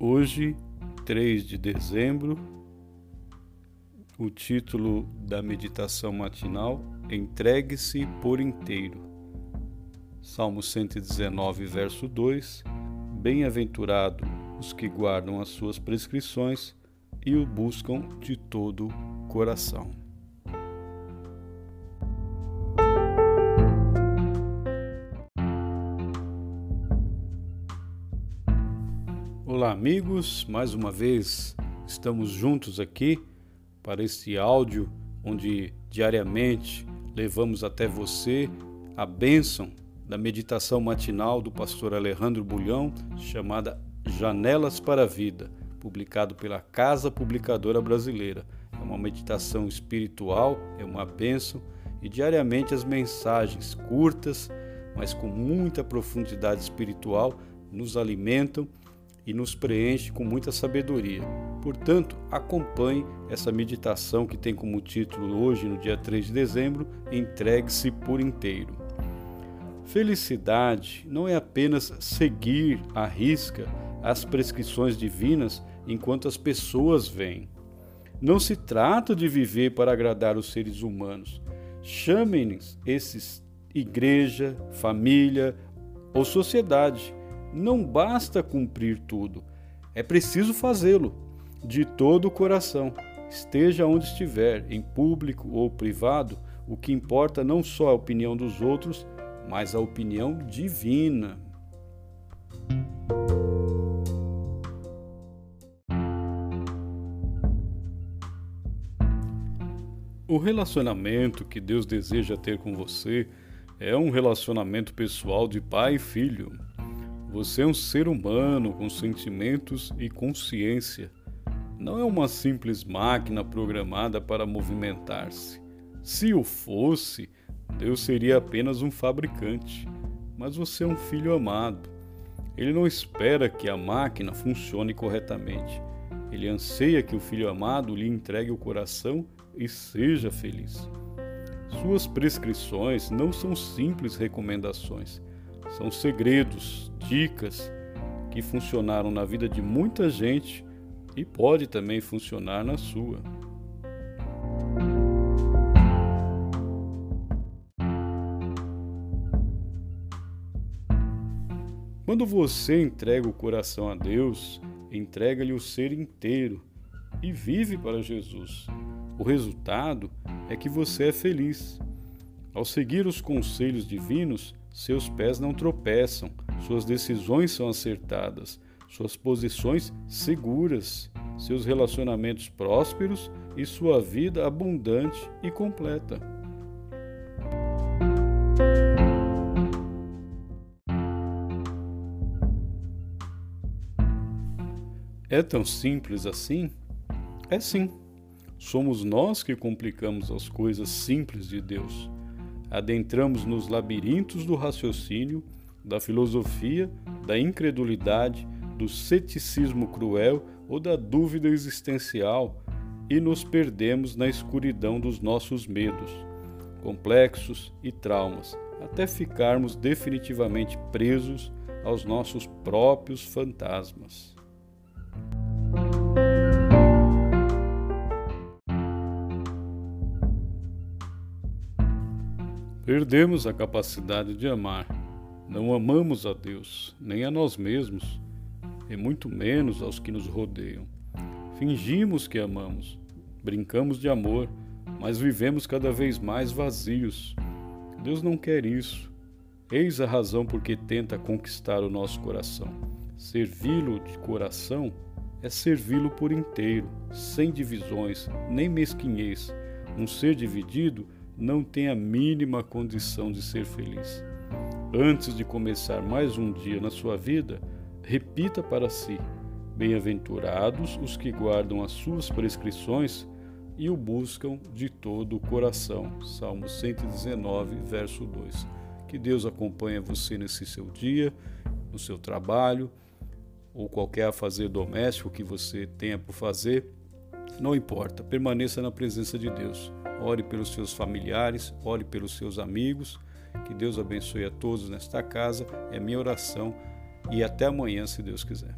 Hoje, 3 de dezembro, o título da meditação matinal: Entregue-se por inteiro. Salmo 119, verso 2: Bem-aventurado os que guardam as suas prescrições e o buscam de todo coração. Olá, amigos, mais uma vez estamos juntos aqui para este áudio onde diariamente levamos até você a bênção da meditação matinal do pastor Alejandro Bulhão, chamada Janelas para a Vida, publicado pela Casa Publicadora Brasileira. É uma meditação espiritual, é uma bênção e diariamente as mensagens curtas, mas com muita profundidade espiritual, nos alimentam e nos preenche com muita sabedoria. Portanto, acompanhe essa meditação que tem como título hoje, no dia 3 de dezembro, Entregue-se por inteiro. Felicidade não é apenas seguir à risca as prescrições divinas enquanto as pessoas vêm. Não se trata de viver para agradar os seres humanos. Chamem-nos esses igreja, família ou sociedade não basta cumprir tudo, é preciso fazê-lo de todo o coração. Esteja onde estiver, em público ou privado, o que importa não só a opinião dos outros, mas a opinião divina. O relacionamento que Deus deseja ter com você é um relacionamento pessoal de pai e filho. Você é um ser humano com sentimentos e consciência. Não é uma simples máquina programada para movimentar-se. Se o fosse, Deus seria apenas um fabricante. Mas você é um filho amado. Ele não espera que a máquina funcione corretamente. Ele anseia que o filho amado lhe entregue o coração e seja feliz. Suas prescrições não são simples recomendações são segredos, dicas que funcionaram na vida de muita gente e pode também funcionar na sua. Quando você entrega o coração a Deus, entrega-lhe o ser inteiro e vive para Jesus. O resultado é que você é feliz. Ao seguir os conselhos divinos, seus pés não tropeçam, suas decisões são acertadas, suas posições seguras, seus relacionamentos prósperos e sua vida abundante e completa. É tão simples assim? É sim. Somos nós que complicamos as coisas simples de Deus adentramos nos labirintos do raciocínio, da filosofia, da incredulidade, do ceticismo cruel ou da dúvida existencial e nos perdemos na escuridão dos nossos medos, complexos e traumas, até ficarmos definitivamente presos aos nossos próprios fantasmas. Perdemos a capacidade de amar. Não amamos a Deus, nem a nós mesmos, e muito menos aos que nos rodeiam. Fingimos que amamos, brincamos de amor, mas vivemos cada vez mais vazios. Deus não quer isso. Eis a razão por que tenta conquistar o nosso coração. Servi-lo de coração é servi-lo por inteiro, sem divisões, nem mesquinhez. Um ser dividido não tem a mínima condição de ser feliz. Antes de começar mais um dia na sua vida, repita para si: Bem-aventurados os que guardam as suas prescrições e o buscam de todo o coração. Salmo 119, verso 2. Que Deus acompanhe você nesse seu dia, no seu trabalho, ou qualquer afazer doméstico que você tenha por fazer. Não importa, permaneça na presença de Deus ore pelos seus familiares, ore pelos seus amigos. Que Deus abençoe a todos nesta casa, é minha oração e até amanhã, se Deus quiser.